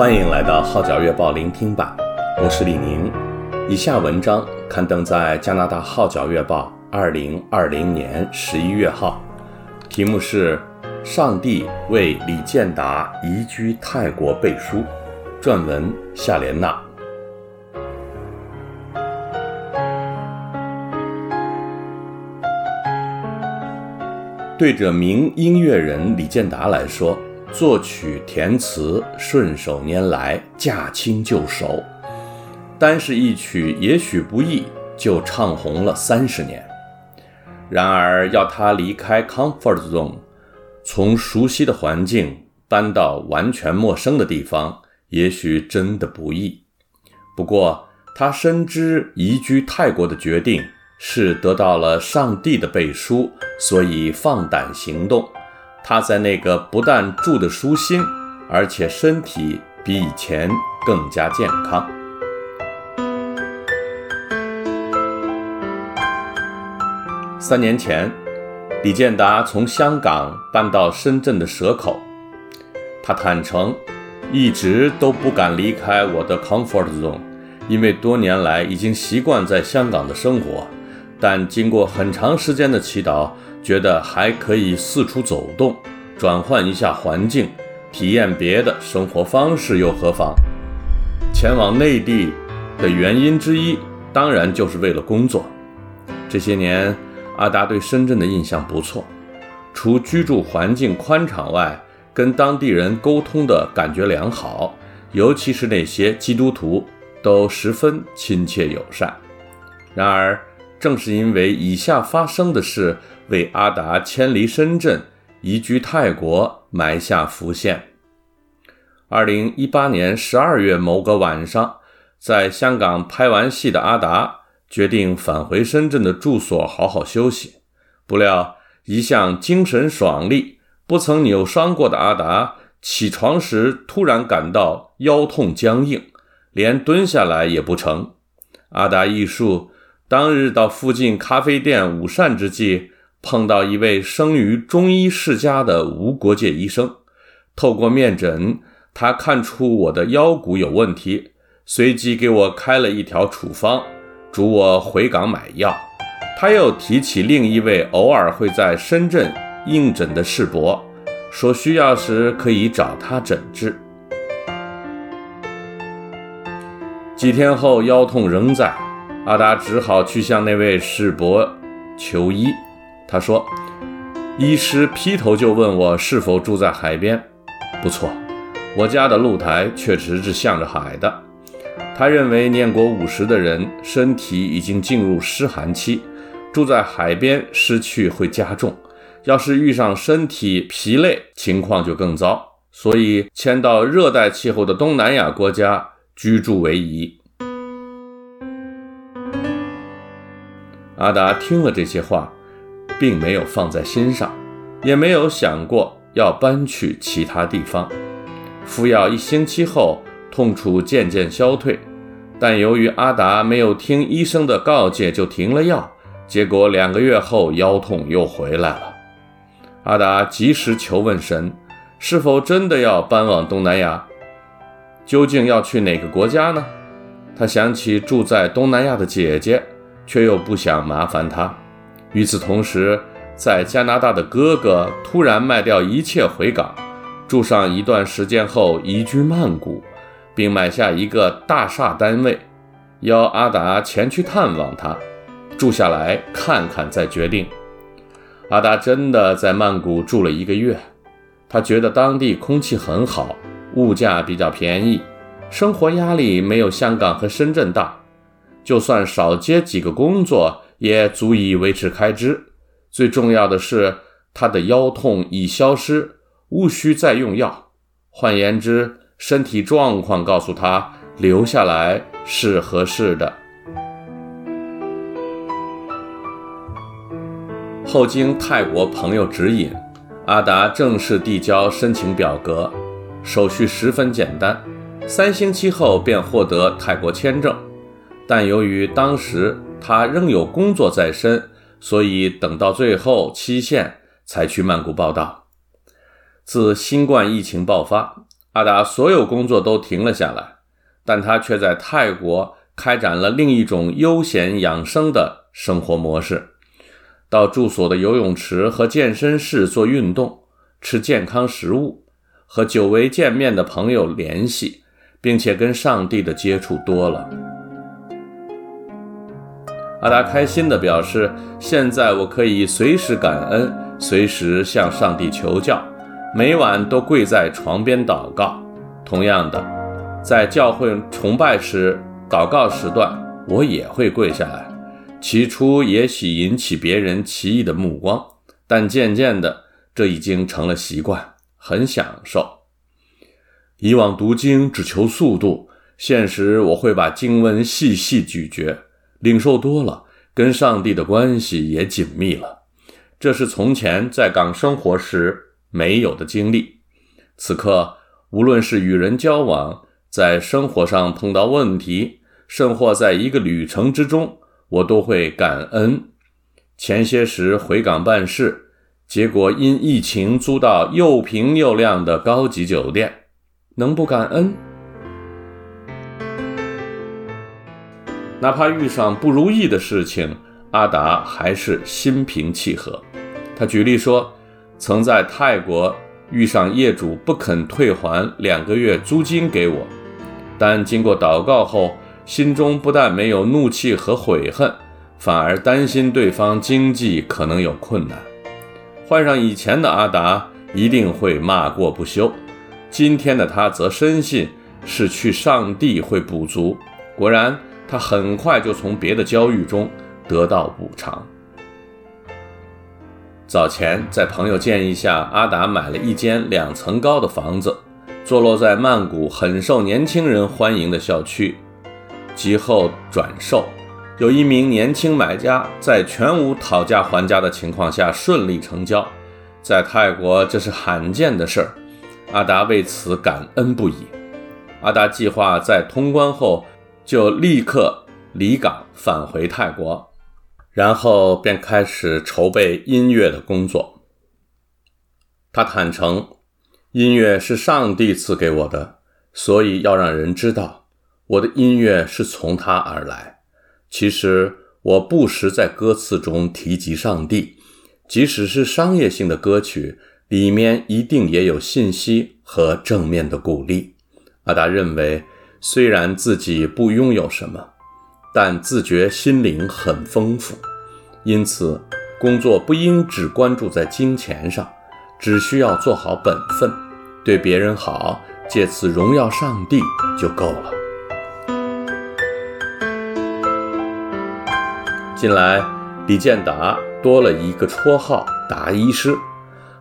欢迎来到《号角月报》聆听版，我是李宁。以下文章刊登在加拿大《号角月报》二零二零年十一月号，题目是《上帝为李健达移居泰国背书》，撰文夏莲娜。对着名音乐人李健达来说，作曲填词顺手拈来，驾轻就熟，单是一曲也许不易，就唱红了三十年。然而要他离开 comfort zone，从熟悉的环境搬到完全陌生的地方，也许真的不易。不过他深知移居泰国的决定。是得到了上帝的背书，所以放胆行动。他在那个不但住得舒心，而且身体比以前更加健康。三年前，李健达从香港搬到深圳的蛇口。他坦诚，一直都不敢离开我的 comfort zone，因为多年来已经习惯在香港的生活。但经过很长时间的祈祷，觉得还可以四处走动，转换一下环境，体验别的生活方式又何妨？前往内地的原因之一，当然就是为了工作。这些年，阿达对深圳的印象不错，除居住环境宽敞外，跟当地人沟通的感觉良好，尤其是那些基督徒，都十分亲切友善。然而，正是因为以下发生的事，为阿达迁离深圳、移居泰国埋下伏线。二零一八年十二月某个晚上，在香港拍完戏的阿达决定返回深圳的住所好好休息。不料，一向精神爽利、不曾扭伤过的阿达起床时突然感到腰痛僵硬，连蹲下来也不成。阿达一述。当日到附近咖啡店午膳之际，碰到一位生于中医世家的无国界医生。透过面诊，他看出我的腰骨有问题，随即给我开了一条处方，嘱我回港买药。他又提起另一位偶尔会在深圳应诊的世伯，说需要时可以找他诊治。几天后，腰痛仍在。阿达只好去向那位世伯求医。他说：“医师劈头就问我是否住在海边。不错，我家的露台确实是向着海的。他认为念过五十的人身体已经进入湿寒期，住在海边湿气会加重。要是遇上身体疲累，情况就更糟。所以迁到热带气候的东南亚国家居住为宜。”阿达听了这些话，并没有放在心上，也没有想过要搬去其他地方。服药一星期后，痛楚渐渐消退，但由于阿达没有听医生的告诫就停了药，结果两个月后腰痛又回来了。阿达及时求问神，是否真的要搬往东南亚？究竟要去哪个国家呢？他想起住在东南亚的姐姐。却又不想麻烦他。与此同时，在加拿大的哥哥突然卖掉一切回港，住上一段时间后移居曼谷，并买下一个大厦单位，邀阿达前去探望他，住下来看看再决定。阿达真的在曼谷住了一个月，他觉得当地空气很好，物价比较便宜，生活压力没有香港和深圳大。就算少接几个工作，也足以维持开支。最重要的是，他的腰痛已消失，无需再用药。换言之，身体状况告诉他留下来是合适的。后经泰国朋友指引，阿达正式递交申请表格，手续十分简单，三星期后便获得泰国签证。但由于当时他仍有工作在身，所以等到最后期限才去曼谷报到。自新冠疫情爆发，阿达所有工作都停了下来，但他却在泰国开展了另一种悠闲养生的生活模式，到住所的游泳池和健身室做运动，吃健康食物，和久违见面的朋友联系，并且跟上帝的接触多了。阿达开心地表示：“现在我可以随时感恩，随时向上帝求教，每晚都跪在床边祷告。同样的，在教会崇拜时、祷告时段，我也会跪下来。起初也许引起别人奇异的目光，但渐渐的，这已经成了习惯，很享受。以往读经只求速度，现实我会把经文细细咀嚼。”领受多了，跟上帝的关系也紧密了。这是从前在港生活时没有的经历。此刻，无论是与人交往，在生活上碰到问题，甚或在一个旅程之中，我都会感恩。前些时回港办事，结果因疫情租到又平又亮的高级酒店，能不感恩？哪怕遇上不如意的事情，阿达还是心平气和。他举例说，曾在泰国遇上业主不肯退还两个月租金给我，但经过祷告后，心中不但没有怒气和悔恨，反而担心对方经济可能有困难。换上以前的阿达，一定会骂过不休。今天的他则深信是去上帝会补足。果然。他很快就从别的交易中得到补偿。早前在朋友建议下，阿达买了一间两层高的房子，坐落在曼谷很受年轻人欢迎的校区。及后转售，有一名年轻买家在全无讨价还价的情况下顺利成交，在泰国这是罕见的事儿，阿达为此感恩不已。阿达计划在通关后。就立刻离港返回泰国，然后便开始筹备音乐的工作。他坦诚，音乐是上帝赐给我的，所以要让人知道我的音乐是从他而来。其实我不时在歌词中提及上帝，即使是商业性的歌曲，里面一定也有信息和正面的鼓励。阿达认为。虽然自己不拥有什么，但自觉心灵很丰富，因此工作不应只关注在金钱上，只需要做好本分，对别人好，借此荣耀上帝就够了。近来，李建达多了一个绰号“达医师”，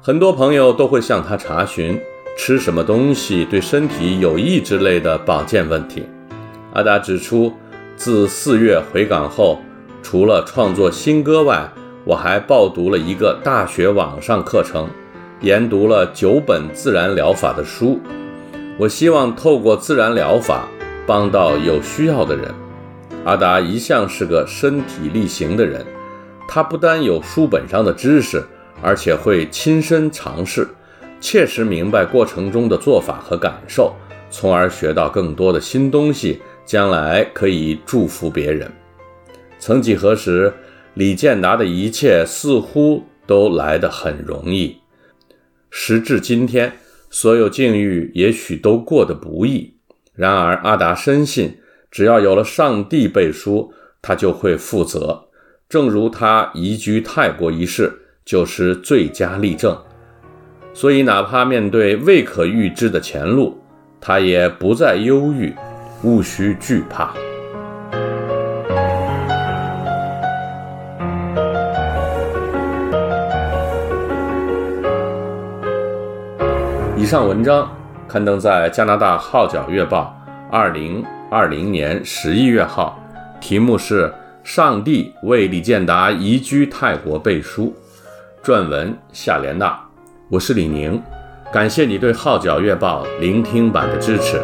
很多朋友都会向他查询。吃什么东西对身体有益之类的保健问题，阿达指出，自四月回港后，除了创作新歌外，我还报读了一个大学网上课程，研读了九本自然疗法的书。我希望透过自然疗法帮到有需要的人。阿达一向是个身体力行的人，他不单有书本上的知识，而且会亲身尝试。切实明白过程中的做法和感受，从而学到更多的新东西，将来可以祝福别人。曾几何时，李建达的一切似乎都来得很容易。时至今天，所有境遇也许都过得不易。然而，阿达深信，只要有了上帝背书，他就会负责。正如他移居泰国一事，就是最佳例证。所以，哪怕面对未可预知的前路，他也不再忧郁，无需惧怕。以上文章刊登在加拿大《号角月报》二零二零年十一月号，题目是《上帝为李建达移居泰国背书》，撰文夏莲娜。我是李宁，感谢你对《号角月报》聆听版的支持。